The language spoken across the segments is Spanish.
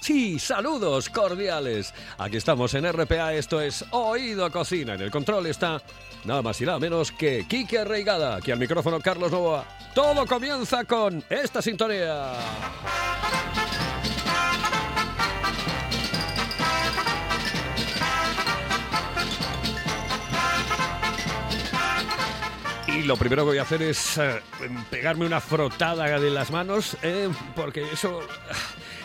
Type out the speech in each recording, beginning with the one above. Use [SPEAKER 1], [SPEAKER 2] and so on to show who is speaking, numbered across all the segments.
[SPEAKER 1] Sí, saludos cordiales. Aquí estamos en RPA, esto es Oído Cocina. En el control está nada más y nada menos que Kike Arraigada. Aquí al micrófono Carlos Novoa. Todo comienza con esta sintonía. Y lo primero que voy a hacer es eh, pegarme una frotada de las manos, eh, porque eso...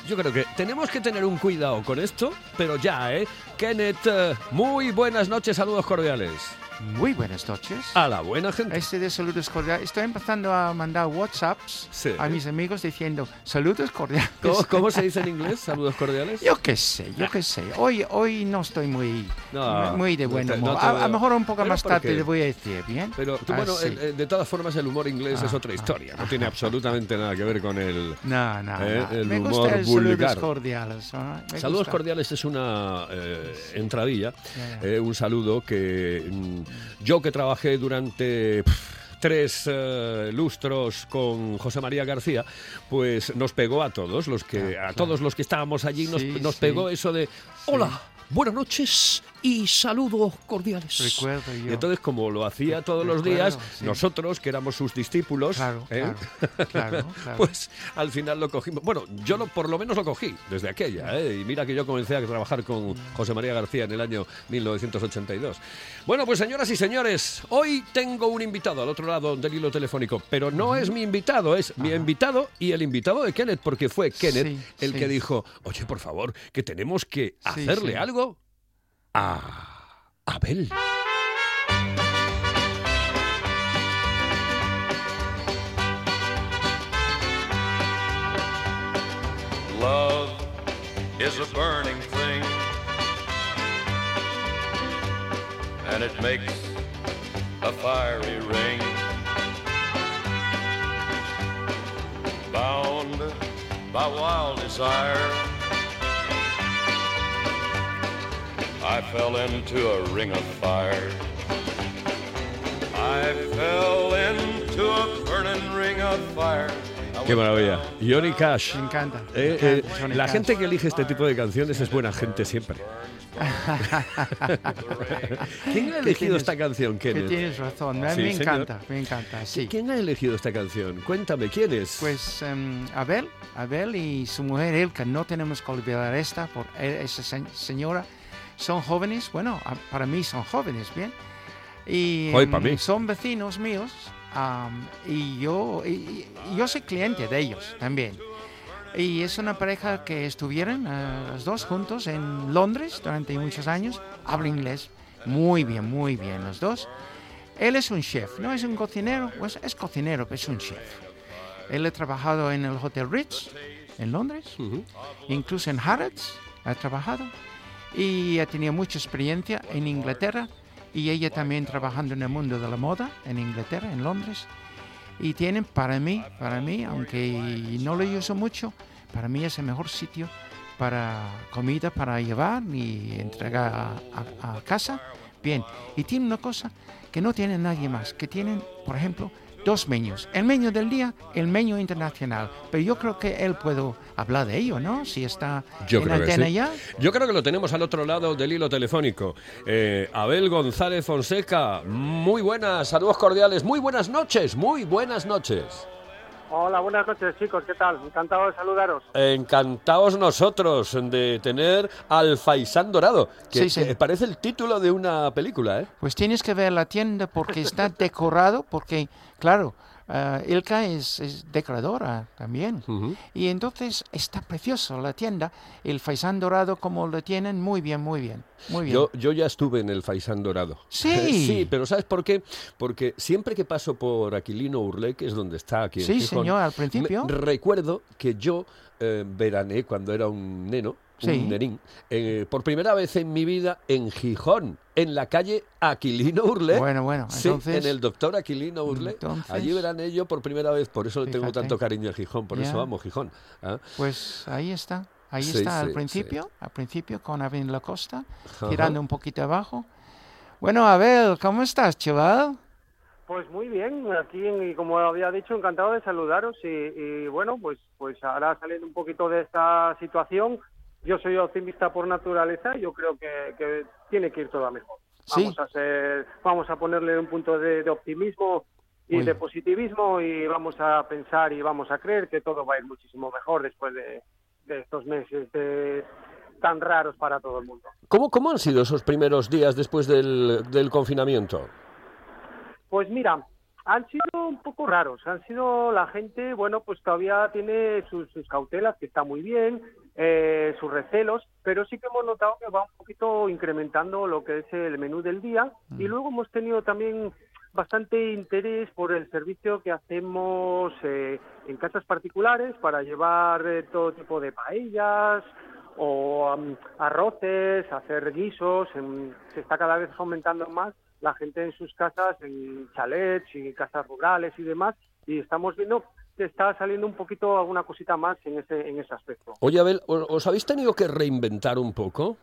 [SPEAKER 1] Yo creo que tenemos que tener un cuidado con esto, pero ya, ¿eh? Kenneth, eh, muy buenas noches, saludos cordiales.
[SPEAKER 2] Muy buenas noches.
[SPEAKER 1] A la buena gente.
[SPEAKER 2] Este de saludos cordiales. Estoy empezando a mandar WhatsApps
[SPEAKER 1] Sí.
[SPEAKER 2] a mis amigos diciendo saludos cordiales.
[SPEAKER 1] ¿Cómo, cómo se dice en inglés? Saludos cordiales.
[SPEAKER 2] Yo qué sé, yo qué sé. Hoy, hoy no estoy muy,
[SPEAKER 1] No,
[SPEAKER 2] muy de
[SPEAKER 1] no
[SPEAKER 2] buen
[SPEAKER 1] te-
[SPEAKER 2] humor.
[SPEAKER 1] no te
[SPEAKER 2] a, a
[SPEAKER 1] veo.
[SPEAKER 2] lo mejor un poco más
[SPEAKER 1] ¿por
[SPEAKER 2] tarde le voy a decir, ¿bien?
[SPEAKER 1] Pero tú,
[SPEAKER 2] Ah,
[SPEAKER 1] bueno,
[SPEAKER 2] sí.
[SPEAKER 1] el- eh, de todas formas el humor inglés es
[SPEAKER 2] Ah,
[SPEAKER 1] otra
[SPEAKER 2] ah,
[SPEAKER 1] historia, no
[SPEAKER 2] ah,
[SPEAKER 1] tiene
[SPEAKER 2] ah,
[SPEAKER 1] absolutamente nada que ver con el...
[SPEAKER 2] No, no,
[SPEAKER 1] Eh,
[SPEAKER 2] no.
[SPEAKER 1] el
[SPEAKER 2] Me
[SPEAKER 1] humor
[SPEAKER 2] gusta el
[SPEAKER 1] vulgar.
[SPEAKER 2] saludos cordiales. ¿no? Me
[SPEAKER 1] Saludos
[SPEAKER 2] gusta.
[SPEAKER 1] cordiales es una eh, entradilla,
[SPEAKER 2] ya.
[SPEAKER 1] eh, un saludo que mm, yo que trabajé durante tres eh, lustros con José María García, pues nos pegó a todos los que
[SPEAKER 2] Claro,
[SPEAKER 1] a
[SPEAKER 2] claro.
[SPEAKER 1] todos los que estábamos allí nos,
[SPEAKER 2] Sí,
[SPEAKER 1] nos
[SPEAKER 2] sí.
[SPEAKER 1] pegó eso de hola. Buenas noches y saludos cordiales.
[SPEAKER 2] Recuerdo yo.
[SPEAKER 1] Y entonces, como lo hacía todos los días,
[SPEAKER 2] sí.
[SPEAKER 1] nosotros, que éramos sus discípulos,
[SPEAKER 2] Claro,
[SPEAKER 1] ¿eh?
[SPEAKER 2] claro, claro, claro.
[SPEAKER 1] pues al final lo cogimos. Bueno, yo lo, por lo menos lo cogí desde aquella. ¿eh? Y mira que yo comencé a trabajar con José María García en el año 1982. Bueno, pues señoras y señores, hoy tengo un invitado al otro lado del hilo telefónico, pero no es mi invitado, es mi invitado y el invitado de Kenneth, porque fue Kenneth
[SPEAKER 2] Sí,
[SPEAKER 1] el
[SPEAKER 2] sí.
[SPEAKER 1] que dijo, oye, por favor, que tenemos que
[SPEAKER 2] Sí,
[SPEAKER 1] hacerle
[SPEAKER 2] sí.
[SPEAKER 1] algo a Abel.
[SPEAKER 3] Love is a burning thing, and it makes a fiery ring. Bound by wild desire, I fell into a ring of fire. I fell into a burning ring of fire.
[SPEAKER 1] Qué maravilla. Johnny Cash.
[SPEAKER 2] Me encanta.
[SPEAKER 1] Eh, eh,
[SPEAKER 2] encanta
[SPEAKER 1] la
[SPEAKER 2] Cash.
[SPEAKER 1] gente que elige este tipo de canciones es buena gente siempre. ¿Quién ha elegido
[SPEAKER 2] tienes-
[SPEAKER 1] esta canción,
[SPEAKER 2] Que
[SPEAKER 1] Kenneth?
[SPEAKER 2] tienes razón. Me,
[SPEAKER 1] Sí,
[SPEAKER 2] me encanta, me encanta. Sí.
[SPEAKER 1] ¿Quién ha elegido esta canción? Cuéntame, ¿quién es?
[SPEAKER 2] Pues em, Abel, Abel y su mujer Elka, no tenemos que olvidar esta, por e- esa se- señora. Son jóvenes, bueno, para mí son jóvenes, ¿bien? Y
[SPEAKER 1] Hoy
[SPEAKER 2] em,
[SPEAKER 1] pa' mí.
[SPEAKER 2] son vecinos míos am, y yo, y- y- yo soy cliente de ellos también. Y es una pareja que estuvieron eh, los dos juntos en Londres durante muchos años. Habla inglés muy bien, muy bien los dos. Él es un chef, no es un cocinero, pues es cocinero, pero es un chef. Él ha trabajado en el Hotel Ritz en Londres,
[SPEAKER 1] Ujú.
[SPEAKER 2] incluso en Harrods ha trabajado y ha tenido mucha experiencia en Inglaterra y ella también trabajando en el mundo de la moda en Inglaterra, en Londres. Y tienen para mí, para mí, aunque no lo uso mucho, para mí es el mejor sitio para comida para llevar y entregar a, a- casa. Bien, y tiene una cosa que no tiene nadie más, que tienen, por ejemplo, dos menús. El menú del día, el menú internacional. Pero yo creo que él puedo hablar de ello, ¿no? Si está
[SPEAKER 1] Yo
[SPEAKER 2] en
[SPEAKER 1] creo que
[SPEAKER 2] antena
[SPEAKER 1] sí.
[SPEAKER 2] ya.
[SPEAKER 1] Yo creo que lo tenemos al otro lado del hilo telefónico. Eh, Abel González Fonseca, muy buenas, saludos cordiales, muy buenas noches, muy buenas noches.
[SPEAKER 4] Hola, buenas noches chicos, ¿qué tal? Encantado de saludaros.
[SPEAKER 1] Encantados nosotros de tener al Faisán Dorado, que,
[SPEAKER 2] Sí, sí.
[SPEAKER 1] que parece el título de una película, ¿eh?
[SPEAKER 2] Pues tienes que ver la tienda porque está decorado, porque, claro, Ilka es, es decoradora también. Y entonces está precioso la tienda, el faisán dorado como lo tienen, muy bien, muy bien, muy bien.
[SPEAKER 1] Yo, yo ya estuve en el Faisán Dorado.
[SPEAKER 2] Sí.
[SPEAKER 1] sí, pero ¿sabes por qué? Porque siempre que paso por Aquilino Urlé, que es donde está aquí en
[SPEAKER 2] Sí,
[SPEAKER 1] Gijón,
[SPEAKER 2] señor, al
[SPEAKER 1] me-
[SPEAKER 2] principio.
[SPEAKER 1] recuerdo que yo eh, veraneé cuando era un neno,
[SPEAKER 2] Sí.
[SPEAKER 1] un nenín, eh, por primera vez en mi vida en Gijón, en la calle Aquilino Urlé.
[SPEAKER 2] Bueno, bueno,
[SPEAKER 1] Sí,
[SPEAKER 2] entonces...
[SPEAKER 1] en el doctor Aquilino Urlé.
[SPEAKER 2] Entonces-
[SPEAKER 1] Allí veraneé yo por primera vez, por eso le tengo tanto cariño a Gijón, por eso
[SPEAKER 2] Ya.
[SPEAKER 1] amo Gijón. ¿ah?
[SPEAKER 2] Pues ahí está, ahí
[SPEAKER 1] Sí,
[SPEAKER 2] está
[SPEAKER 1] sí,
[SPEAKER 2] al
[SPEAKER 1] sí.
[SPEAKER 2] principio, al principio con Aven La Costa,
[SPEAKER 1] Ajá.
[SPEAKER 2] tirando un poquito abajo. Bueno, Abel, ¿cómo estás, chaval?
[SPEAKER 4] Pues muy bien, aquí y como había dicho, encantado de saludaros y, y, bueno, pues pues ahora saliendo un poquito de esta situación, yo soy optimista por naturaleza, yo creo que, que tiene que ir todo a mejor.
[SPEAKER 2] Sí.
[SPEAKER 4] Vamos a ser, vamos a ponerle un punto de, de optimismo y de positivismo y vamos a pensar y vamos a creer que todo va a ir muchísimo mejor después de, de estos meses de- tan raros para todo el mundo.
[SPEAKER 1] ¿Cómo, ¿Cómo han sido esos primeros días después del, del confinamiento?
[SPEAKER 4] Pues mira, han sido un poco raros. Han sido la gente, bueno, pues todavía tiene sus, sus cautelas, que está muy bien, eh, sus recelos, pero sí que hemos notado que va un poquito incrementando lo que es el menú del día. Y luego hemos tenido también bastante interés por el servicio que hacemos eh, en casas particulares para llevar eh, todo tipo de paellas o am, arroces, hacer guisos. en- se está cada vez fomentando más la gente en sus casas, en chalets y casas rurales y demás, y estamos viendo está saliendo un poquito alguna cosita más en ese, en ese aspecto.
[SPEAKER 1] Oye, Abel, ¿o- ¿os habéis tenido que reinventar un poco?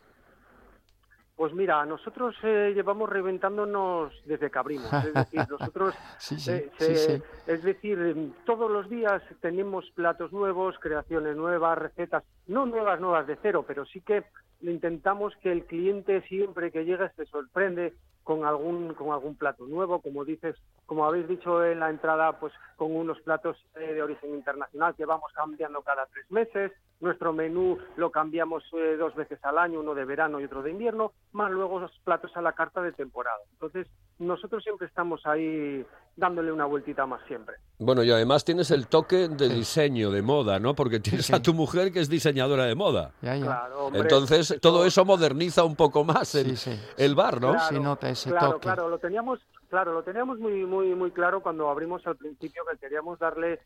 [SPEAKER 4] Pues mira, nosotros eh, llevamos reventándonos desde que abrimos, es decir, nosotros
[SPEAKER 2] Sí, sí,
[SPEAKER 4] Eh, se-
[SPEAKER 2] sí.
[SPEAKER 4] Es decir, todos los días tenemos platos nuevos, creaciones nuevas, recetas, no nuevas, nuevas de cero, pero sí que intentamos que el cliente siempre que llega se sorprende con algún con algún plato nuevo, como dices, como habéis dicho en la entrada, pues con unos platos eh, de origen internacional que vamos cambiando cada tres meses. Nuestro menú lo cambiamos eh, dos veces al año, uno de verano y otro de invierno, más luego los platos a la carta de temporada. Entonces, nosotros siempre estamos ahí dándole una vueltita más siempre.
[SPEAKER 1] Bueno, y además tienes el toque de diseño, de moda, ¿no? Porque tienes a tu mujer que es diseñadora de moda.
[SPEAKER 2] Ya, ya.
[SPEAKER 4] Claro, hombre,
[SPEAKER 1] Entonces, todo eso moderniza un poco más el,
[SPEAKER 2] Sí, sí.
[SPEAKER 1] el bar, ¿no?
[SPEAKER 2] Se nota ese
[SPEAKER 4] claro,
[SPEAKER 2] toque.
[SPEAKER 4] Claro, lo teníamos, claro, lo teníamos muy, muy, muy claro cuando abrimos al principio que queríamos darle,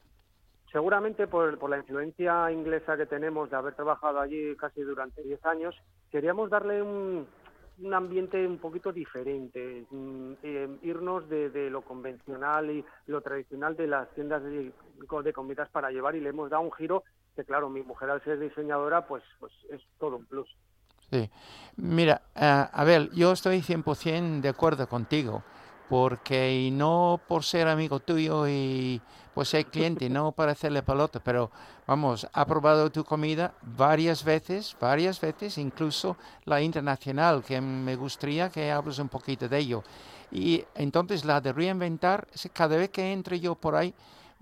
[SPEAKER 4] seguramente por, por la influencia inglesa que tenemos de haber trabajado allí casi durante 10 años, queríamos darle un, un ambiente un poquito diferente, mm, eh, irnos de, de lo convencional y lo tradicional de las tiendas de, de comidas para llevar y le hemos dado un giro que claro, mi mujer al ser diseñadora pues, pues es todo un plus.
[SPEAKER 2] Sí. Mira, eh, Abel, yo estoy 100% de acuerdo contigo, porque y no por ser amigo tuyo y por ser cliente, no para hacerle pelota, pero vamos, ha probado tu comida varias veces, varias veces, incluso la internacional, que me gustaría que hables un poquito de ello. Y entonces la de reinventar, cada vez que entre yo por ahí,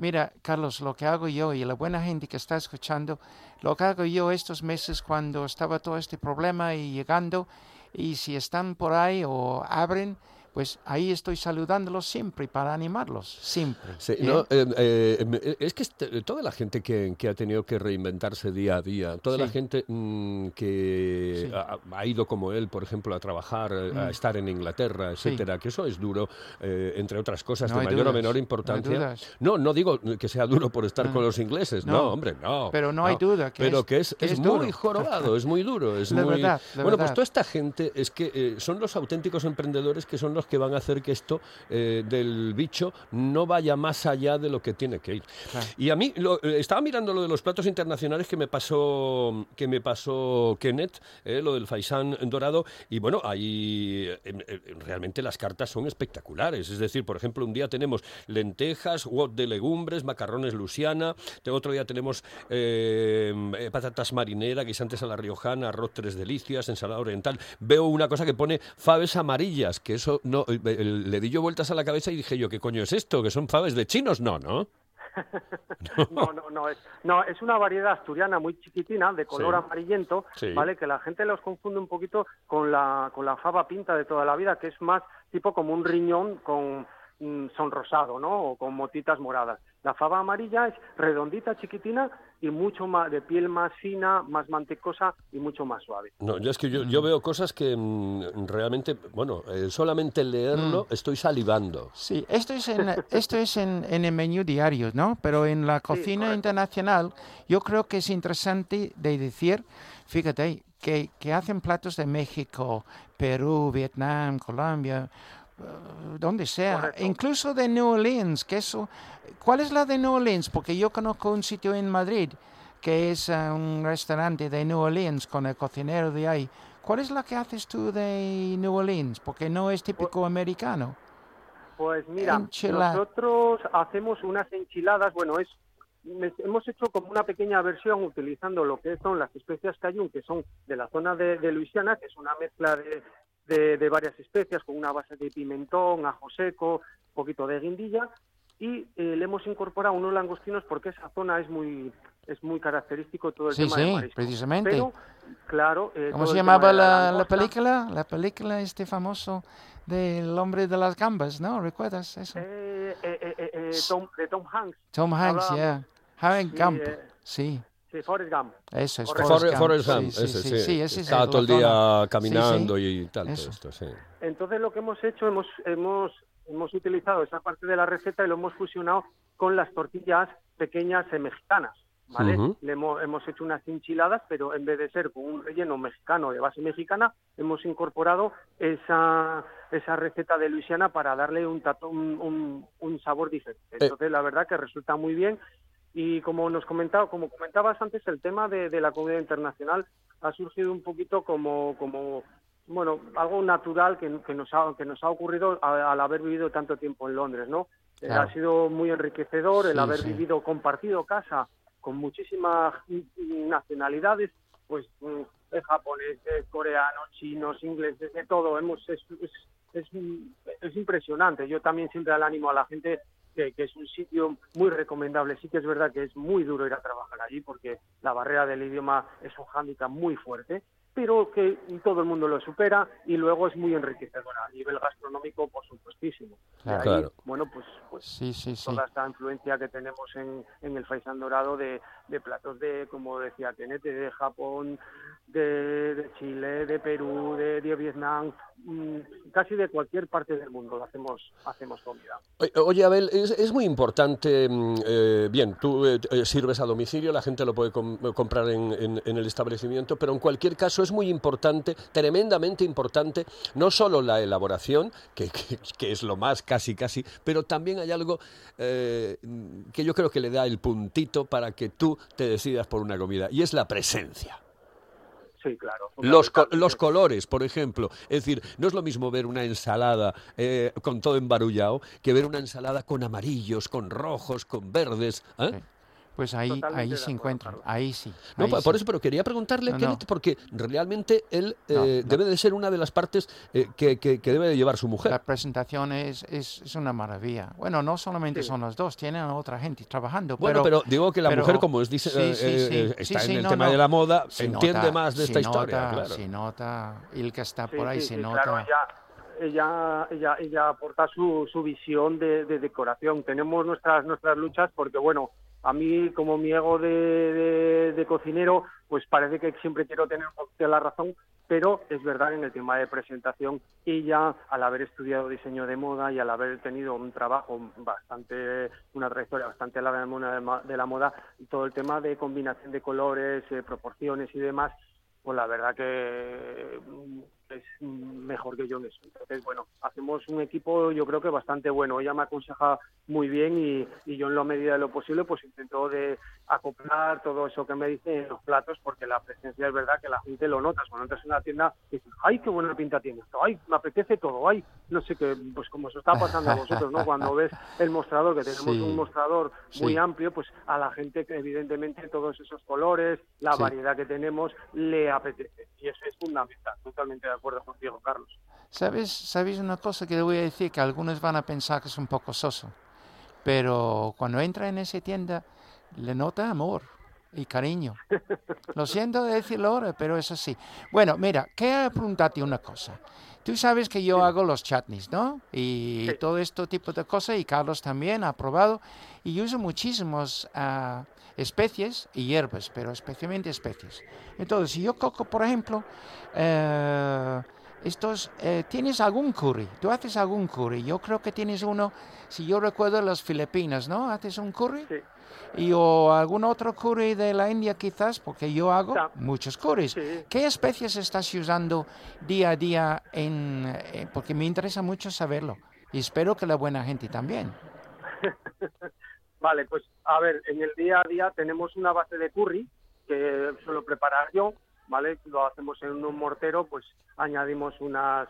[SPEAKER 2] Mira, Carlos, lo que hago yo y la buena gente que está escuchando, lo que hago yo estos meses cuando estaba todo este problema y llegando, y si están por ahí o abren, pues ahí estoy saludándolos siempre para animarlos, siempre.
[SPEAKER 1] Sí,
[SPEAKER 2] ¿bien?
[SPEAKER 1] no, eh, eh, eh, es que este- toda la gente que, que ha tenido que reinventarse día a día, toda la gente mm, que
[SPEAKER 2] Sí.
[SPEAKER 1] ha, ha ido como él, por ejemplo, a trabajar, a
[SPEAKER 2] Mm.
[SPEAKER 1] estar en Inglaterra, etcétera, que eso es duro, entre otras cosas,
[SPEAKER 2] No
[SPEAKER 1] de mayor o menor importancia. No, no digo que sea duro por estar con los ingleses, no, hombre, no.
[SPEAKER 2] pero no hay duda que
[SPEAKER 1] pero
[SPEAKER 2] es-
[SPEAKER 1] que es,
[SPEAKER 2] que
[SPEAKER 1] es
[SPEAKER 2] es
[SPEAKER 1] muy jorobado, es muy duro, es
[SPEAKER 2] La
[SPEAKER 1] muy...
[SPEAKER 2] verdad,
[SPEAKER 1] bueno, pues toda esta gente es que son los auténticos emprendedores que son los que van a hacer que esto eh, del bicho no vaya más allá de lo que tiene que ir. Y a mí lo- eh, estaba mirando lo de los platos internacionales que me pasó que me pasó Kenneth, eh, lo del faisán dorado y bueno, ahí eh, realmente las cartas son espectaculares, es decir, por ejemplo, un día tenemos lentejas, wok de legumbres, macarrones lusiana, de otro día tenemos eh, patatas marinera, guisantes a la riojana, arroz tres delicias, ensalada oriental. Veo una cosa que pone faves amarillas, que eso no eh, eh, le di yo vueltas a la cabeza y dije yo, ¿qué coño es esto? ¿Que son faves de chinos? No, ¿no?
[SPEAKER 4] No, no, no es, no, es una variedad asturiana muy chiquitina, de color
[SPEAKER 1] Sí.
[SPEAKER 4] amarillento,
[SPEAKER 1] Sí.
[SPEAKER 4] ¿vale? Que la gente los confunde un poquito con la, con la fava pinta de toda la vida, que es más tipo como un riñón con, mm, sonrosado, ¿no? O con motitas moradas. La fava amarilla es redondita, chiquitina y mucho más de piel más fina, más mantecosa y mucho más suave.
[SPEAKER 1] No, yo es que yo, yo veo cosas que mm, realmente, bueno, eh, solamente leerlo estoy salivando.
[SPEAKER 2] Sí, esto es en, esto es en, en el menú diario, ¿no? Pero en la cocina internacional yo creo que es interesante de decir, fíjate, que, que hacen platos de México, Perú, Vietnam, Colombia, donde sea,
[SPEAKER 4] Correcto.
[SPEAKER 2] incluso de New Orleans, que eso, ¿cuál es la de New Orleans? Porque yo conozco un sitio en Madrid que es eh, un restaurante de New Orleans con el cocinero de ahí. ¿Cuál es la que haces tú de New Orleans? Porque no es típico americano.
[SPEAKER 4] Pues mira,
[SPEAKER 2] Enchilada.
[SPEAKER 4] nosotros hacemos unas enchiladas, bueno, es hemos hecho como una pequeña versión utilizando lo que son las especias cayún, que son de la zona de, de Luisiana, que es una mezcla de, de- de varias especias con una base de pimentón, ajo seco, un poquito de guindilla, y eh, le hemos incorporado unos langostinos porque esa zona es muy es muy característico todo el
[SPEAKER 2] Sí,
[SPEAKER 4] tema de
[SPEAKER 2] sí,
[SPEAKER 4] marisco.
[SPEAKER 2] precisamente.
[SPEAKER 4] Pero, claro, eh,
[SPEAKER 2] ¿Cómo se llamaba
[SPEAKER 4] de
[SPEAKER 2] la, la
[SPEAKER 4] langosta,
[SPEAKER 2] película? La película este famoso del hombre de las gambas, ¿no? ¿Recuerdas eso?
[SPEAKER 4] eh, eh, eh, eh, Tom, de Tom Hanks,
[SPEAKER 2] Tom Hanks,
[SPEAKER 4] hablábamos.
[SPEAKER 2] yeah. Harry
[SPEAKER 4] Sí, eh,
[SPEAKER 2] sí.
[SPEAKER 4] Sí, Forrest Gump.
[SPEAKER 2] Eso es.
[SPEAKER 1] Forrest,
[SPEAKER 2] Gump.
[SPEAKER 1] Forrest
[SPEAKER 2] Sí,
[SPEAKER 1] Gump,
[SPEAKER 2] sí,
[SPEAKER 1] ese,
[SPEAKER 2] sí,
[SPEAKER 1] sí.
[SPEAKER 2] sí, ese es
[SPEAKER 1] Estaba
[SPEAKER 2] el
[SPEAKER 1] todo el
[SPEAKER 2] zona.
[SPEAKER 1] día
[SPEAKER 2] Sí, sí.
[SPEAKER 1] caminando y tal, todo esto, sí.
[SPEAKER 4] Entonces lo que hemos hecho, hemos, hemos, hemos utilizado esa parte de la receta y lo hemos fusionado con las tortillas pequeñas eh, mexicanas. ¿vale? Le hemos, hemos hecho unas enchiladas, pero en vez de ser con un relleno mexicano de base mexicana, hemos incorporado esa, esa receta de Luisiana para darle un, tato- un, un- un sabor diferente. Entonces, la verdad que resulta muy bien. Y como nos comentaba, como comentabas antes, el tema de, de la comida internacional ha surgido un poquito como, como bueno, algo natural que, que nos ha, que nos ha ocurrido al haber vivido tanto tiempo en Londres, ¿no? Eh,
[SPEAKER 2] Claro.
[SPEAKER 4] Ha sido muy enriquecedor el
[SPEAKER 2] Sí,
[SPEAKER 4] haber
[SPEAKER 2] sí.
[SPEAKER 4] vivido, compartido casa con muchísimas nacionalidades, pues mm, japoneses, coreanos, chinos, ingleses, de todo. Hemos, es, es, es, es impresionante. Yo también siempre al ánimo a la gente que, que es un sitio muy recomendable. Sí que es verdad que es muy duro ir a trabajar allí porque la barrera del idioma es un hándicap muy fuerte, pero que todo el mundo lo supera y luego es muy enriquecedor a nivel gastronómico, por supuestísimo. De
[SPEAKER 2] Claro.
[SPEAKER 4] ahí,
[SPEAKER 1] Claro.
[SPEAKER 4] Bueno, pues, pues
[SPEAKER 2] Sí, sí, sí.
[SPEAKER 4] toda esta influencia que tenemos en, en el faisán dorado de, de platos de, como decía Tenete, de Japón, de, Chile, de Perú, de, Vietnam, mm, casi de cualquier parte del mundo hacemos, hacemos comida.
[SPEAKER 1] Oye, Abel, es, muy importante, mm, eh, bien, tú eh, eh, sirves a domicilio, la gente lo puede com- comprar en, en- el establecimiento, pero en cualquier caso es muy importante, tremendamente importante, no solo la elaboración, que, que- que es lo más casi casi, pero también hay algo eh, que yo creo que le da el puntito para que tú te decidas por una comida, y es la presencia.
[SPEAKER 4] Sí, claro.
[SPEAKER 1] Los, co- los colores, por ejemplo. Es decir, no es lo mismo ver una ensalada eh, con todo embarullado que ver una ensalada con amarillos, con rojos, con verdes. ¿eh?
[SPEAKER 2] Sí. Pues ahí,
[SPEAKER 4] Totalmente
[SPEAKER 2] ahí se encuentran,
[SPEAKER 4] Carlos.
[SPEAKER 2] ahí sí.
[SPEAKER 1] No,
[SPEAKER 2] ahí
[SPEAKER 1] pa-
[SPEAKER 2] sí.
[SPEAKER 1] por eso, pero quería preguntarle,
[SPEAKER 2] No,
[SPEAKER 1] Kenneth,
[SPEAKER 2] no.
[SPEAKER 1] porque realmente él
[SPEAKER 2] No,
[SPEAKER 1] eh,
[SPEAKER 2] no.
[SPEAKER 1] debe de ser una de las partes eh, que, que- que debe de llevar su mujer.
[SPEAKER 2] La presentación es, es, es una maravilla. Bueno, no solamente
[SPEAKER 4] Sí.
[SPEAKER 2] son los dos, tienen a otra gente trabajando.
[SPEAKER 1] Bueno, pero, digo que la
[SPEAKER 2] pero-
[SPEAKER 1] mujer, como es dice,
[SPEAKER 2] sí,
[SPEAKER 1] eh,
[SPEAKER 2] sí,
[SPEAKER 1] eh, eh, está
[SPEAKER 2] sí,
[SPEAKER 1] en el
[SPEAKER 2] no,
[SPEAKER 1] tema
[SPEAKER 2] no.
[SPEAKER 1] de la moda,
[SPEAKER 2] se
[SPEAKER 1] entiende
[SPEAKER 2] nota-
[SPEAKER 1] más de esta historia.
[SPEAKER 2] nota-
[SPEAKER 1] claro.
[SPEAKER 2] Se nota, el que está
[SPEAKER 4] Sí,
[SPEAKER 2] por ahí
[SPEAKER 4] sí,
[SPEAKER 2] se
[SPEAKER 4] sí,
[SPEAKER 2] nota.
[SPEAKER 4] Claro, ella, ella, ella, ella aporta su, su visión de, de decoración. Tenemos nuestras, nuestras luchas porque, bueno, a mí como mi ego de, de- de cocinero, pues parece que siempre quiero tener un la razón, pero es verdad en el tema de presentación, ella, al haber estudiado diseño de moda y al haber tenido un trabajo bastante, una trayectoria bastante larga en mundo de la moda, y todo el tema de combinación de colores, eh, proporciones y demás, pues la verdad que es mejor que yo en eso. Entonces, bueno, hacemos un equipo yo creo que bastante bueno. Ella me aconseja muy bien y, y yo en la medida de lo posible pues intento de acoplar todo eso que me dice en los platos porque la presencia es verdad que la gente lo nota. Cuando entras en una tienda dices, ay, qué buena pinta tiene esto, ay, me apetece todo, ay, no sé qué, pues como se está pasando a vosotros, ¿no? Cuando ves el mostrador, que tenemos
[SPEAKER 2] Sí.
[SPEAKER 4] un mostrador muy
[SPEAKER 2] Sí.
[SPEAKER 4] amplio, pues a la gente que evidentemente todos esos colores, la
[SPEAKER 2] Sí.
[SPEAKER 4] variedad que tenemos, le apetece. Y eso es fundamental. Totalmente de acuerdo contigo, Carlos.
[SPEAKER 2] ¿Sabes, ¿Sabes una cosa que le voy a decir? Que algunos van a pensar que es un poco soso. Pero cuando entra en esa tienda, le nota amor. y cariño. Lo siento de decirlo ahora, pero es así. Bueno, mira, quiero preguntarte una cosa. Tú sabes que yo hago los chutneys, ¿no? Y todo este tipo de cosas, y Carlos también ha probado, y uso muchísimas ah, especies y hierbas, pero especialmente especies. Entonces, si yo coco, por ejemplo, eh, estos, eh, ¿tienes algún curry? ¿Tú haces algún curry? Yo creo que tienes uno, si yo recuerdo, las Filipinas, ¿no? ¿Haces un curry?
[SPEAKER 4] Sí.
[SPEAKER 2] Y o algún otro curry de la India quizás, porque yo hago muchos curries.
[SPEAKER 4] Sí.
[SPEAKER 2] ¿Qué especies estás usando día a día en, eh, porque me interesa mucho saberlo. Y espero que la buena gente también.
[SPEAKER 4] Vale, pues a ver, en el día a día tenemos una base de curry que suelo preparar yo, ¿vale? Lo hacemos en un mortero, pues añadimos unas,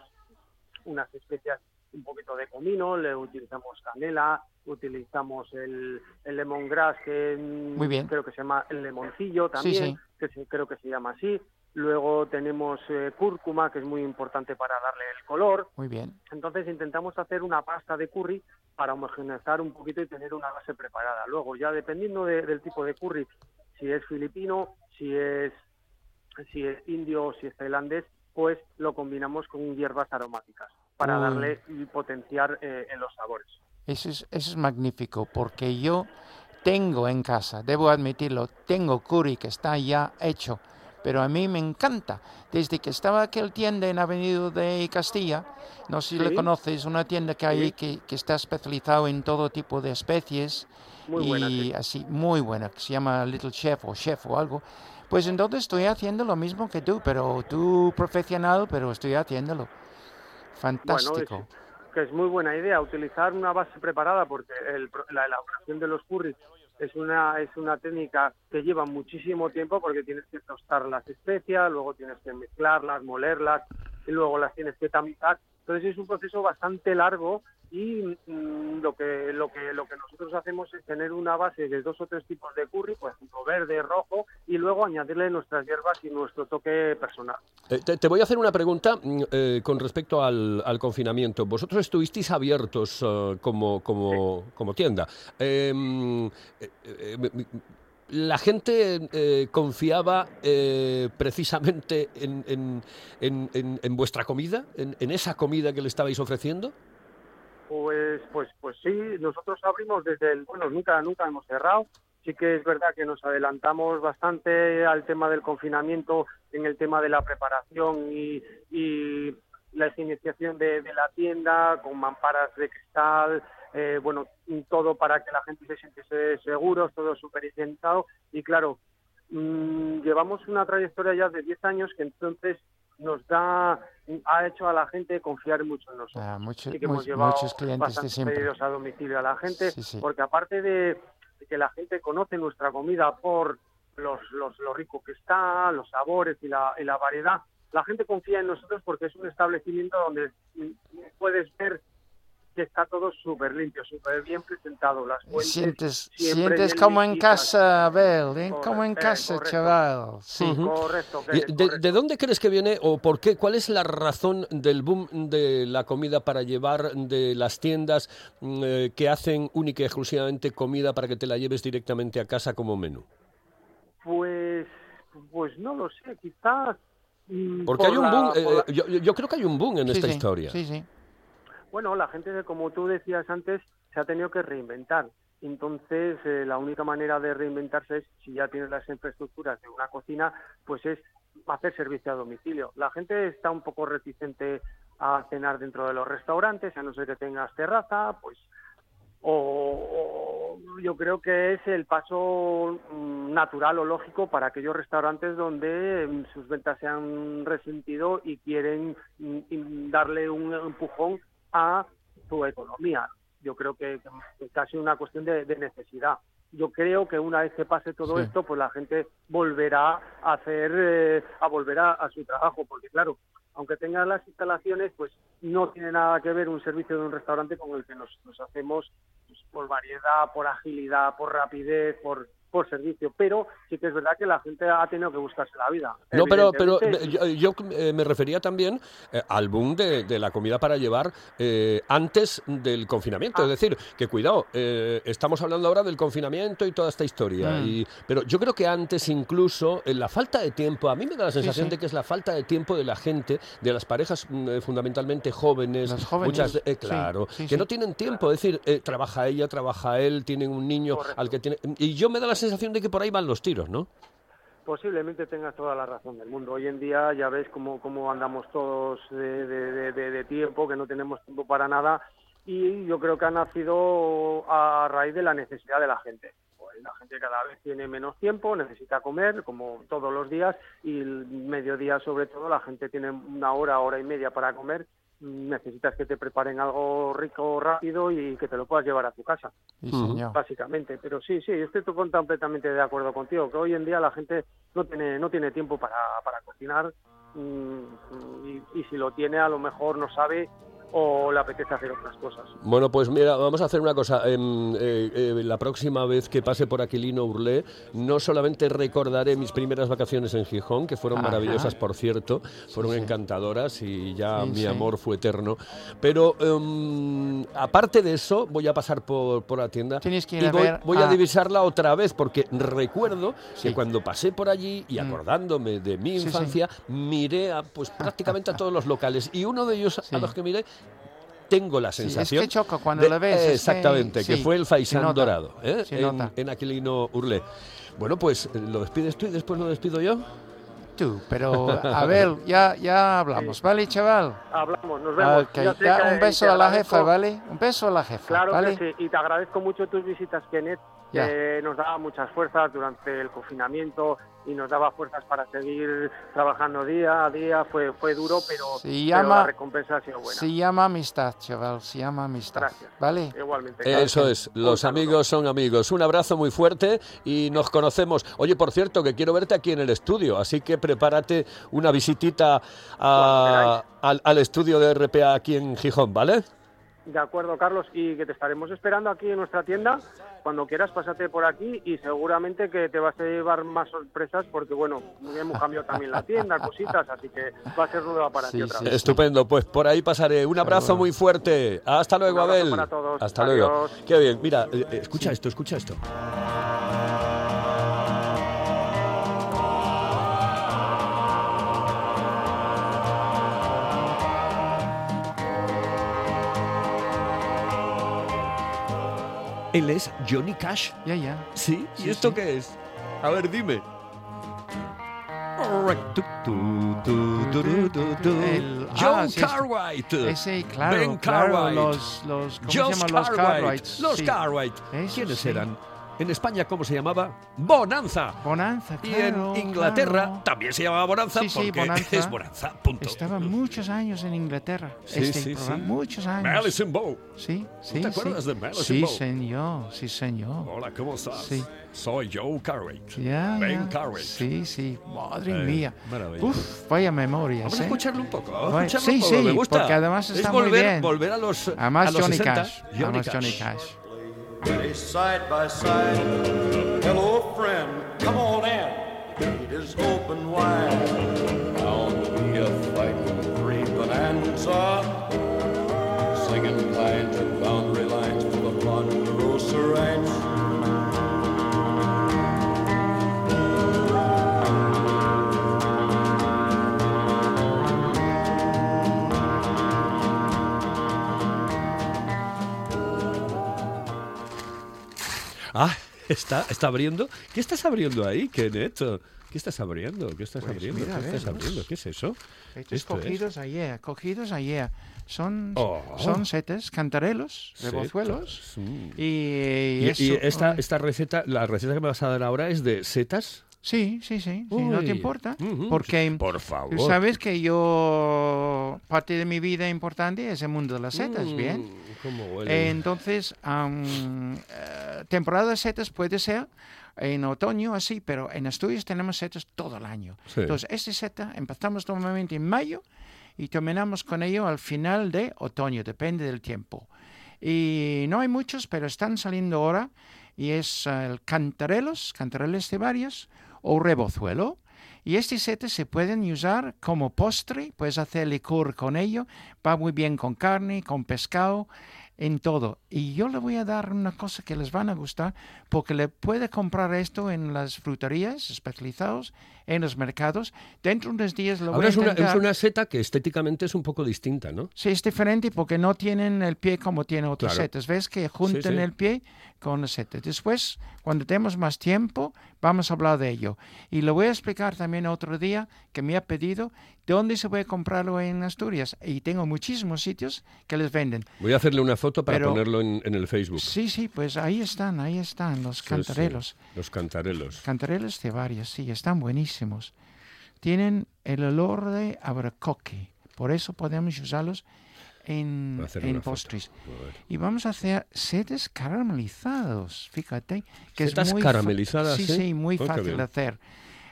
[SPEAKER 4] unas especias, un poquito de comino, le utilizamos canela, utilizamos el, el lemongrass, que
[SPEAKER 2] Muy bien.
[SPEAKER 4] creo que se llama el lemoncillo también,
[SPEAKER 2] sí.
[SPEAKER 4] que se- creo que se llama así. Luego tenemos eh, cúrcuma, que es muy importante para darle el color.
[SPEAKER 2] Muy bien.
[SPEAKER 4] Entonces intentamos hacer una pasta de curry para homogeneizar un poquito y tener una base preparada. Luego ya dependiendo de- del tipo de curry, si es filipino, si es si es indio o si es tailandés, pues lo combinamos con hierbas aromáticas para
[SPEAKER 2] Uy.
[SPEAKER 4] darle y potenciar eh, en los sabores.
[SPEAKER 2] Eso es, eso es magnífico, porque yo tengo en casa, debo admitirlo, tengo curry que está ya hecho, pero a mí me encanta. Desde que estaba aquel tienda en Avenida de Castilla, no sé si le
[SPEAKER 4] Sí.
[SPEAKER 2] conoces, una tienda que hay
[SPEAKER 4] Sí.
[SPEAKER 2] que, que está especializado en todo tipo de especies
[SPEAKER 4] Muy
[SPEAKER 2] y
[SPEAKER 4] buena, sí.
[SPEAKER 2] así, muy buena, que se llama Little Chef o Chef o algo. Pues entonces estoy haciendo lo mismo que tú, pero tú profesional, pero estoy haciéndolo. Fantástico.
[SPEAKER 4] Bueno, es, que es muy buena idea utilizar una base preparada porque el la elaboración de los curries es una es una técnica que lleva muchísimo tiempo porque tienes que tostar las especias, luego tienes que mezclarlas, molerlas y luego las tienes que tamizar. Entonces es un proceso bastante largo y mm, lo que lo que lo que nosotros hacemos es tener una base de dos o tres tipos de curry, por ejemplo verde, rojo y luego añadirle nuestras hierbas y nuestro toque personal.
[SPEAKER 1] Eh, te, te voy a hacer una pregunta mm, eh, con respecto al, al confinamiento. Vosotros estuvisteis abiertos eh, como, como, como tienda. Eh, eh, la gente eh, confiaba eh, precisamente en, en- en- en- vuestra comida, en, esa comida que le estabais ofreciendo.
[SPEAKER 4] Pues, pues, pues sí, nosotros abrimos desde el, bueno, nunca, nunca hemos cerrado. Sí que es verdad que nos adelantamos bastante al tema del confinamiento, en el tema de la preparación y, y la iniciación de la tienda con mamparas de cristal, eh, bueno, todo para que la gente se sintiese seguros, todo súper higienizado. Y claro, mm, llevamos una trayectoria ya de 10 años que entonces nos da, ha hecho a la gente confiar mucho en nosotros
[SPEAKER 2] Ah, mucho-
[SPEAKER 4] sí que hemos llevado
[SPEAKER 2] muchos clientes de siempre.
[SPEAKER 4] pedidos a domicilio a la gente,
[SPEAKER 2] Sí, sí.
[SPEAKER 4] porque aparte de, de que la gente conoce nuestra comida por los, los, lo rico que está, los sabores y la, y la variedad, la gente confía en nosotros porque es un establecimiento donde mm, puedes ver que está todo súper limpio, súper bien presentado, las fuentes
[SPEAKER 2] Sientes, como en casa, Abel, ¿eh? como en
[SPEAKER 4] Correcto,
[SPEAKER 2] casa,
[SPEAKER 4] correcto.
[SPEAKER 2] chaval. Sí.
[SPEAKER 4] Correcto,
[SPEAKER 1] ¿De,
[SPEAKER 4] correcto.
[SPEAKER 1] de dónde crees que viene o por qué? ¿Cuál es la razón del boom de la comida para llevar de las tiendas mm, eh, que hacen única y exclusivamente comida para que te la lleves directamente a casa como menú?
[SPEAKER 4] Pues, pues no lo sé, quizás... mm,
[SPEAKER 1] Porque
[SPEAKER 4] por
[SPEAKER 1] hay un
[SPEAKER 4] la-
[SPEAKER 1] boom, eh,
[SPEAKER 4] la-
[SPEAKER 1] yo, yo creo que hay un boom en
[SPEAKER 2] Sí,
[SPEAKER 1] esta
[SPEAKER 2] sí,
[SPEAKER 1] historia.
[SPEAKER 2] Sí, sí.
[SPEAKER 4] Bueno, la gente, como tú decías antes, se ha tenido que reinventar. Entonces, eh, la única manera de reinventarse es, si ya tienes las infraestructuras de una cocina, pues es hacer servicio a domicilio. La gente está un poco reticente a cenar dentro de los restaurantes, a no ser que tengas terraza, pues o, yo creo que es el paso mm, natural o lógico para aquellos restaurantes donde mm, sus ventas se han resentido y quieren mm, darle un empujón a su economía. Yo creo que, es casi una cuestión de, de necesidad. Yo creo que una vez que pase todo
[SPEAKER 2] Sí.
[SPEAKER 4] esto, pues la gente volverá a hacer, eh, a volver a, a su trabajo, porque claro, aunque tengan las instalaciones, pues no tiene nada que ver un servicio de un restaurante con el que nos, nos hacemos pues, por variedad, por agilidad, por rapidez, por por servicio, pero sí que es verdad que la gente ha tenido que buscarse la vida.
[SPEAKER 1] No, pero, pero yo, yo, eh, me refería también eh, al boom de, de la comida para llevar eh, antes del confinamiento.
[SPEAKER 4] Ah.
[SPEAKER 1] Es decir, que cuidado, eh, estamos hablando ahora del confinamiento y toda esta historia.
[SPEAKER 2] Mm.
[SPEAKER 1] Y, pero yo creo que antes incluso, en la falta de tiempo, a mí me da la sensación
[SPEAKER 2] sí.
[SPEAKER 1] de que es la falta de tiempo de la gente, de las parejas mm, eh, fundamentalmente jóvenes,
[SPEAKER 2] jóvenes,
[SPEAKER 1] muchas, eh, claro,
[SPEAKER 2] sí,
[SPEAKER 1] que
[SPEAKER 2] sí.
[SPEAKER 1] no tienen tiempo. Es decir, eh, trabaja ella, trabaja él, tienen un niño
[SPEAKER 4] Correcto.
[SPEAKER 1] al que tiene... Y yo me da la sensación de que por ahí van los tiros, ¿no?
[SPEAKER 4] Posiblemente tengas toda la razón del mundo. Hoy en día ya ves cómo, cómo andamos todos de, de- de- de- tiempo, que no tenemos tiempo para nada y yo creo que ha nacido a raíz de la necesidad de la gente. Pues la gente cada vez tiene menos tiempo, necesita comer, como todos los días, y el mediodía sobre todo la gente tiene una hora, hora y media para comer. Necesitas que te preparen algo rico, rápido y que te lo puedas llevar a tu casa
[SPEAKER 2] Sí,
[SPEAKER 1] Ujú.
[SPEAKER 2] señor.
[SPEAKER 4] básicamente. Pero sí, sí, estoy to- completamente de acuerdo contigo, que hoy en día la gente no tiene, no tiene tiempo para, para cocinar mm, y, y si lo tiene a lo mejor no sabe o le apetece hacer otras cosas.
[SPEAKER 1] Bueno, pues mira, vamos a hacer una cosa. Em, eh, eh, la próxima vez que pase por Aquilino Urlé, no solamente recordaré mis primeras vacaciones en Gijón, que fueron
[SPEAKER 2] Ajá.
[SPEAKER 1] maravillosas, por cierto, fueron
[SPEAKER 2] sí.
[SPEAKER 1] encantadoras y ya
[SPEAKER 2] Sí,
[SPEAKER 1] mi
[SPEAKER 2] sí.
[SPEAKER 1] amor fue eterno. Pero em, aparte de eso, voy a pasar por, por la tienda
[SPEAKER 2] Tienes que ir
[SPEAKER 1] y
[SPEAKER 2] a
[SPEAKER 1] voy,
[SPEAKER 2] ver
[SPEAKER 1] voy a
[SPEAKER 2] a-
[SPEAKER 1] divisarla otra vez, porque recuerdo
[SPEAKER 2] Sí.
[SPEAKER 1] que cuando pasé por allí y
[SPEAKER 2] Mm.
[SPEAKER 1] acordándome de mi
[SPEAKER 2] Sí, sí.
[SPEAKER 1] infancia, miré a, pues, prácticamente a todos los locales y uno de ellos
[SPEAKER 2] Sí.
[SPEAKER 1] a los que miré tengo la
[SPEAKER 2] Sí, es
[SPEAKER 1] sensación
[SPEAKER 2] que choca cuando
[SPEAKER 1] de-
[SPEAKER 2] lo ves, es que-
[SPEAKER 1] exactamente, que
[SPEAKER 2] sí,
[SPEAKER 1] fue el Faisán
[SPEAKER 2] nota,
[SPEAKER 1] Dorado, ¿eh? en, en Aquilino Urlé. Bueno, pues eh, lo despides tú y después lo despido yo.
[SPEAKER 2] Tú, pero a ver, ya, ya hablamos, ¿vale, chaval?
[SPEAKER 4] Hablamos, nos vemos.
[SPEAKER 2] Ok,
[SPEAKER 4] Ya que-
[SPEAKER 2] un beso a la jefa, ¿vale? Un beso a la jefa,
[SPEAKER 4] Claro
[SPEAKER 2] ¿vale?
[SPEAKER 4] que sí, y te agradezco mucho tus visitas, Kenneth, Que nos daba muchas fuerzas durante el confinamiento y nos daba fuerzas para seguir trabajando día a día. Fue, fue duro, pero,
[SPEAKER 2] Se
[SPEAKER 4] pero
[SPEAKER 2] llama-
[SPEAKER 4] la recompensa ha sido buena.
[SPEAKER 2] Se llama amistad, chaval, se llama amistad,
[SPEAKER 4] Gracias.
[SPEAKER 2] ¿vale?
[SPEAKER 4] Igualmente.
[SPEAKER 1] Eso es, los amigos son amigos. Un abrazo muy fuerte y nos conocemos. Oye, por cierto, que quiero verte aquí en el estudio, así que prepárate una visitita a- al, al estudio de RPA aquí en Gijón, ¿vale?
[SPEAKER 4] De acuerdo, Carlos, y que te estaremos esperando aquí en nuestra tienda. Cuando quieras, pásate por aquí y seguramente que te vas a llevar más sorpresas porque, bueno, hemos cambiado también la tienda, cositas, así que va a ser nueva para
[SPEAKER 2] Sí,
[SPEAKER 4] ti otra
[SPEAKER 2] sí,
[SPEAKER 4] vez.
[SPEAKER 1] Estupendo, pues por ahí pasaré. Un abrazo muy fuerte. Hasta luego,
[SPEAKER 4] Un abrazo
[SPEAKER 1] Abel.
[SPEAKER 4] para todos.
[SPEAKER 1] Hasta luego.
[SPEAKER 4] Adiós.
[SPEAKER 1] Qué bien. Mira, eh, eh, escucha esto, escucha esto. Él es Johnny Cash.
[SPEAKER 2] Ya, ya.
[SPEAKER 1] ¿Sí? ¿Y
[SPEAKER 2] Sí,
[SPEAKER 1] esto
[SPEAKER 2] sí.
[SPEAKER 1] qué es? A ver, dime.
[SPEAKER 2] El-
[SPEAKER 1] Joe
[SPEAKER 2] ah, sí,
[SPEAKER 1] Cartwright.
[SPEAKER 2] Ese, claro,
[SPEAKER 1] Ben
[SPEAKER 2] claro,
[SPEAKER 1] Cartwright.
[SPEAKER 2] los, los, ¿cómo se? Los
[SPEAKER 1] Cartwright. Los ¿Quiénes eran? En España, ¿cómo se llamaba? Bonanza.
[SPEAKER 2] Bonanza,
[SPEAKER 1] Y
[SPEAKER 2] claro,
[SPEAKER 1] en Inglaterra
[SPEAKER 2] claro.
[SPEAKER 1] también se llamaba Bonanza
[SPEAKER 2] Sí, sí,
[SPEAKER 1] porque
[SPEAKER 2] Bonanza.
[SPEAKER 1] es Bonanza, punto.
[SPEAKER 2] Estaba muchos años en Inglaterra,
[SPEAKER 1] Sí,
[SPEAKER 2] este
[SPEAKER 1] sí,
[SPEAKER 2] programa,
[SPEAKER 1] sí.
[SPEAKER 2] muchos años.
[SPEAKER 1] Madison Bow.
[SPEAKER 2] Sí, sí,
[SPEAKER 1] te
[SPEAKER 2] sí.
[SPEAKER 1] acuerdas de Madison
[SPEAKER 2] Sí,
[SPEAKER 1] Bow?
[SPEAKER 2] señor, sí, señor.
[SPEAKER 1] Hola, ¿cómo estás?
[SPEAKER 2] Sí.
[SPEAKER 1] Soy Joe Cartwright.
[SPEAKER 2] Ya,
[SPEAKER 1] Ben
[SPEAKER 2] ya. Sí, sí, madre
[SPEAKER 1] Eh,
[SPEAKER 2] mía.
[SPEAKER 1] maravilla.
[SPEAKER 2] Uf, vaya memoria.
[SPEAKER 1] Vamos a escucharlo un poco. Vamos a escucharlo
[SPEAKER 2] sí,
[SPEAKER 1] un poco,
[SPEAKER 2] sí,
[SPEAKER 1] me gusta.
[SPEAKER 2] porque además
[SPEAKER 1] es
[SPEAKER 2] está muy
[SPEAKER 1] volver,
[SPEAKER 2] bien.
[SPEAKER 1] volver a los,
[SPEAKER 2] Además
[SPEAKER 1] a los
[SPEAKER 2] Johnny
[SPEAKER 1] 60.
[SPEAKER 2] Cash. Además Johnny Cash.
[SPEAKER 3] Ready side by side. Hello, friend, come on in. Gate is open wide. Bound to be a fighting three bonanza. Singing pines and boundary lines for the Ponderosa Ranch.
[SPEAKER 1] Ah, está, está abriendo. ¿Qué estás abriendo ahí, Kenneth? ¿Qué estás abriendo? ¿Qué estás abriendo?
[SPEAKER 2] Pues mira,
[SPEAKER 1] ¿Qué
[SPEAKER 2] ver,
[SPEAKER 1] estás
[SPEAKER 2] ¿no?
[SPEAKER 1] abriendo? ¿Qué es eso?
[SPEAKER 2] Estos
[SPEAKER 1] Esto es-
[SPEAKER 2] cogidos ayer, cogidos ayer. Son,
[SPEAKER 1] Oh.
[SPEAKER 2] son setes, cantarelos, rebozuelos.
[SPEAKER 1] Mm.
[SPEAKER 2] Y,
[SPEAKER 1] Y, esta, esta receta, la receta que me vas a dar ahora es de setas.
[SPEAKER 2] Sí, sí, sí, sí, no te importa. Porque
[SPEAKER 1] Por favor.
[SPEAKER 2] sabes que yo, parte de mi vida importante es el mundo de las setas,
[SPEAKER 1] Mm,
[SPEAKER 2] ¿bien?
[SPEAKER 1] ¿Cómo huele?
[SPEAKER 2] Entonces, am, eh, temporada de setas puede ser en otoño así, pero en Asturias tenemos setas todo el año.
[SPEAKER 1] Sí.
[SPEAKER 2] Entonces, este seta empezamos normalmente en mayo y terminamos con ello al final de otoño, depende del tiempo. Y no hay muchos, pero están saliendo ahora y es eh, el cantarelos, cantareles de varios o rebozuelo. Y este sete se pueden usar como postre, puedes hacer licor con ello, va muy bien con carne, con pescado, en todo. Y yo le voy a dar una cosa que les van a gustar, porque le puede comprar esto en las fruterías especializados, en los mercados. Dentro de unos días lo voy
[SPEAKER 1] Ahora
[SPEAKER 2] a
[SPEAKER 1] es una, es una seta que estéticamente es un poco distinta, ¿no?
[SPEAKER 2] Sí, es diferente porque no tienen el pie como tienen otros
[SPEAKER 1] Claro.
[SPEAKER 2] setes. ¿Ves que juntan
[SPEAKER 1] sí.
[SPEAKER 2] el pie con el sete? Después, cuando tenemos más tiempo, vamos a hablar de ello. Y le voy a explicar también otro día que me ha pedido dónde se puede comprarlo en Asturias. Y tengo muchísimos sitios que les venden.
[SPEAKER 1] Voy a hacerle una foto para
[SPEAKER 2] Pero-
[SPEAKER 1] ponerlo en, en el Facebook.
[SPEAKER 2] Sí, sí, pues ahí están, ahí están los
[SPEAKER 1] Sí, sí,
[SPEAKER 2] cantarelos.
[SPEAKER 1] Los cantarelos.
[SPEAKER 2] Cantarelos de varios, sí, están buenísimos. Tienen el olor de abracoque, por eso podemos usarlos en, en postres. Y vamos a hacer setes caramelizados, fíjate, que
[SPEAKER 1] Setas
[SPEAKER 2] es muy
[SPEAKER 1] caramelizadas,
[SPEAKER 2] Sí,
[SPEAKER 1] ¿sí?
[SPEAKER 2] sí, muy
[SPEAKER 1] Oh,
[SPEAKER 2] fácil de hacer.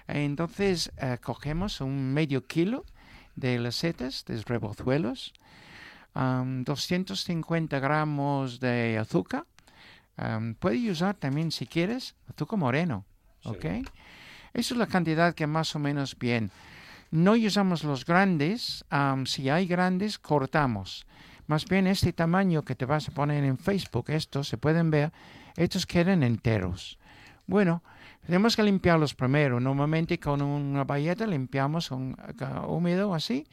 [SPEAKER 2] Entonces eh, cogemos un medio kilo de las setas, de rebozuelos, am, 250 gramos de azúcar. puedes usar también, si quieres, azúcar moreno, ¿ok? Esa es la cantidad que más o menos bien. No usamos los grandes, am, si hay grandes, cortamos. Más bien este tamaño que te vas a poner en Facebook, estos se pueden ver, estos quedan enteros. Bueno, tenemos que limpiarlos primero. Normalmente con una bayeta limpiamos con con húmedo así.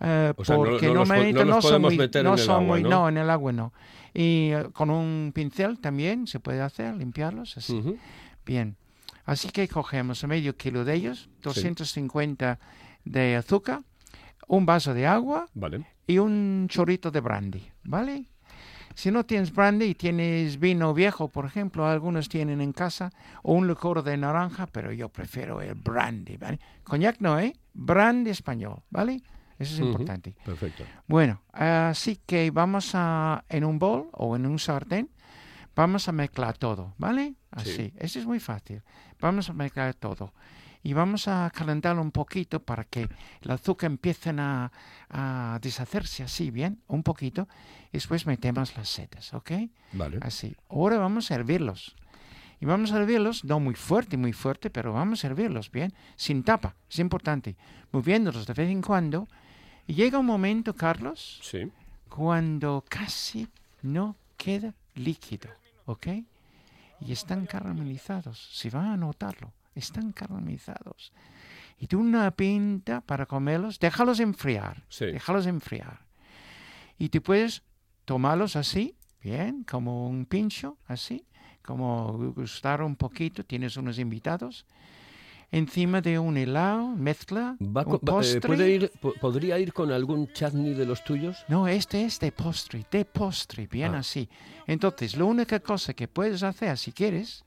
[SPEAKER 2] eh,
[SPEAKER 1] O sea, no-
[SPEAKER 2] porque
[SPEAKER 1] no los no
[SPEAKER 2] no,
[SPEAKER 1] los
[SPEAKER 2] son
[SPEAKER 1] podemos
[SPEAKER 2] muy,
[SPEAKER 1] meter
[SPEAKER 2] no
[SPEAKER 1] en el agua,
[SPEAKER 2] muy-
[SPEAKER 1] ¿no?
[SPEAKER 2] no, en el agua no. Y eh, con un pincel también se puede hacer, limpiarlos así. Bien, así que cogemos medio kilo de ellos, 250 de azúcar, un vaso de agua
[SPEAKER 1] Vale.
[SPEAKER 2] y un chorrito de brandy, ¿vale? Si no tienes brandy y tienes vino viejo, por ejemplo, algunos tienen en casa, o un licor de naranja, pero yo prefiero el brandy, ¿vale? Coñac no, ¿eh? Brandy español, ¿vale? Eso es importante.
[SPEAKER 1] Perfecto.
[SPEAKER 2] Bueno, así que vamos a, en un bol o en un sartén, vamos a mezclar todo, ¿vale? Así,
[SPEAKER 1] Sí.
[SPEAKER 2] eso es muy fácil. Vamos a mezclar todo. Y vamos a calentarlo un poquito para que el azúcar empiece a, a deshacerse así, bien, un poquito. Y después metemos las setas, ¿ok?
[SPEAKER 1] Vale.
[SPEAKER 2] Así. Ahora vamos a hervirlos. Y vamos a hervirlos, no muy fuerte, muy fuerte, pero vamos a hervirlos bien, sin tapa, es importante, moviéndolos de vez en cuando. Y llega un momento, Carlos,
[SPEAKER 1] Sí.
[SPEAKER 2] cuando casi no queda líquido, ¿ok? Y están caramelizados, si van a notarlo, están caramelizados. Y tú una pinta para comerlos, déjalos enfriar,
[SPEAKER 1] Sí.
[SPEAKER 2] déjalos enfriar. Y tú puedes tomarlos así, bien, como un pincho, así, como gustar un poquito, tienes unos invitados, encima de un helado, mezcla,
[SPEAKER 1] Va
[SPEAKER 2] un
[SPEAKER 1] eh,
[SPEAKER 2] postre.
[SPEAKER 1] ¿puede ir, po- ¿Podría ir con algún chutney de los tuyos?
[SPEAKER 2] No, este es de postre, de postre, bien
[SPEAKER 1] Ah.
[SPEAKER 2] así. Entonces, la única cosa que puedes hacer, si quieres,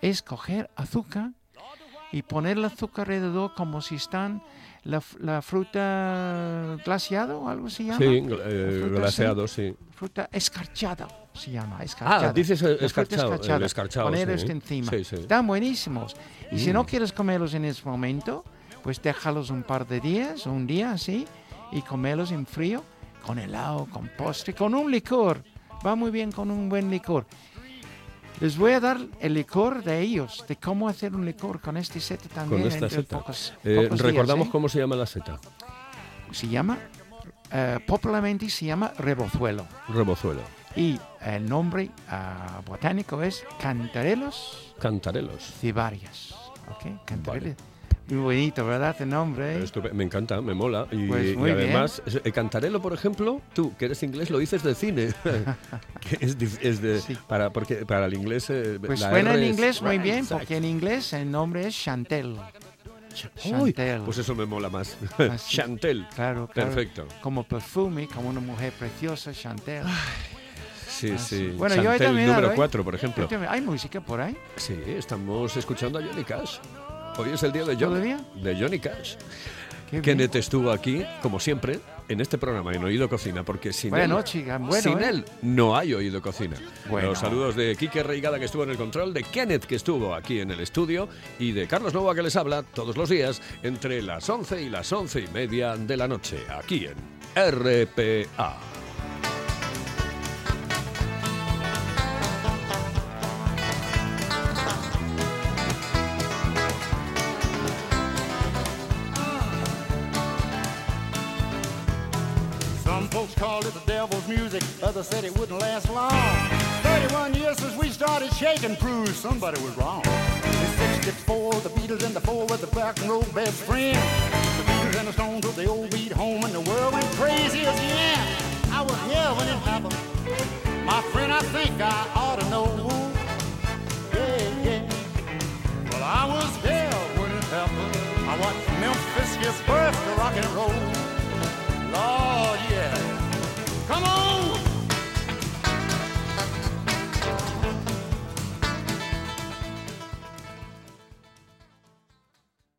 [SPEAKER 2] es coger azúcar y poner el azúcar alrededor como si están la, la fruta glaciada o algo se llama.
[SPEAKER 1] Sí, eh, glaseado, sí.
[SPEAKER 2] Fruta escarchada se llama, escarchada.
[SPEAKER 1] Ah, dices eh, escarchado. El
[SPEAKER 2] escarchada.
[SPEAKER 1] escarchado,
[SPEAKER 2] Poner
[SPEAKER 1] sí.
[SPEAKER 2] esto encima.
[SPEAKER 1] Sí, sí.
[SPEAKER 2] Están buenísimos. Y si
[SPEAKER 1] Mm.
[SPEAKER 2] no quieres comerlos en ese momento, pues déjalos un par de días, un día así, y comerlos en frío, con helado, con postre, con un licor. Va muy bien con un buen licor. Les voy a dar el licor de ellos, de cómo hacer un licor con este set también.
[SPEAKER 1] Con esta seta.
[SPEAKER 2] pocos-
[SPEAKER 1] Eh,
[SPEAKER 2] pocos días,
[SPEAKER 1] recordamos
[SPEAKER 2] ¿eh?
[SPEAKER 1] cómo se llama la seta.
[SPEAKER 2] Se llama, eh, popularmente se llama rebozuelo.
[SPEAKER 1] Rebozuelo.
[SPEAKER 2] Y el nombre ah, botánico es Cantarelos
[SPEAKER 1] Cantarelos.
[SPEAKER 2] cibarias. ¿Ok? Cantarelos. Muy bonito, ¿verdad? El nombre. ¿eh?
[SPEAKER 1] Estupe- me encanta, me mola. Y,
[SPEAKER 2] Pues
[SPEAKER 1] y
[SPEAKER 2] muy bien.
[SPEAKER 1] además, es- el cantarelo, por ejemplo, tú, que eres inglés, lo dices de cine. que es, es de,
[SPEAKER 2] Sí.
[SPEAKER 1] para, porque para el inglés. eh,
[SPEAKER 2] Pues
[SPEAKER 1] la
[SPEAKER 2] suena
[SPEAKER 1] R
[SPEAKER 2] en inglés muy
[SPEAKER 1] right,
[SPEAKER 2] bien, porque en inglés el nombre es Chantel.
[SPEAKER 1] Uy,
[SPEAKER 2] Chantel.
[SPEAKER 1] pues eso me mola más.
[SPEAKER 2] Así.
[SPEAKER 1] Chantel.
[SPEAKER 2] Claro, claro.
[SPEAKER 1] Perfecto.
[SPEAKER 2] Como perfume, como una mujer preciosa, Chantel.
[SPEAKER 1] Sí,
[SPEAKER 2] Ah,
[SPEAKER 1] sí.
[SPEAKER 2] sí. Bueno, yo he
[SPEAKER 1] Chantel número
[SPEAKER 2] ¿eh?
[SPEAKER 1] 4, por ejemplo.
[SPEAKER 2] ¿Hay música por ahí?
[SPEAKER 1] Sí, estamos escuchando a Johnny Cash. Hoy es el día de Johnny,
[SPEAKER 2] ¿Todavía?
[SPEAKER 1] de Johnny Cash.
[SPEAKER 2] Qué bien.
[SPEAKER 1] Kenneth estuvo aquí, como siempre, en este programa, en Oído Cocina, porque sin él,
[SPEAKER 2] bueno,
[SPEAKER 1] sin
[SPEAKER 2] ¿eh?
[SPEAKER 1] él no hay Oído Cocina.
[SPEAKER 2] Bueno.
[SPEAKER 1] Los saludos de Quique Reigada, que estuvo en el control, de Kenneth, que estuvo aquí en el estudio, y de Carlos Nova, que les habla todos los días entre las 11 y las 11 y media de la noche, aquí en RPA.
[SPEAKER 5] Called the devil's music. Others said it wouldn't last long. 31 years since we started shaking, proved somebody was wrong. In 64, the Beatles and the Four were the rock and roll best friends. The Beatles and the Stones were the old beat home, and the world went crazy as again. I was here when it happened. My friend, I think I ought to know. Yeah, yeah. Well, I was here when it happened. I watched Memphis give birth to rock and roll. Lord,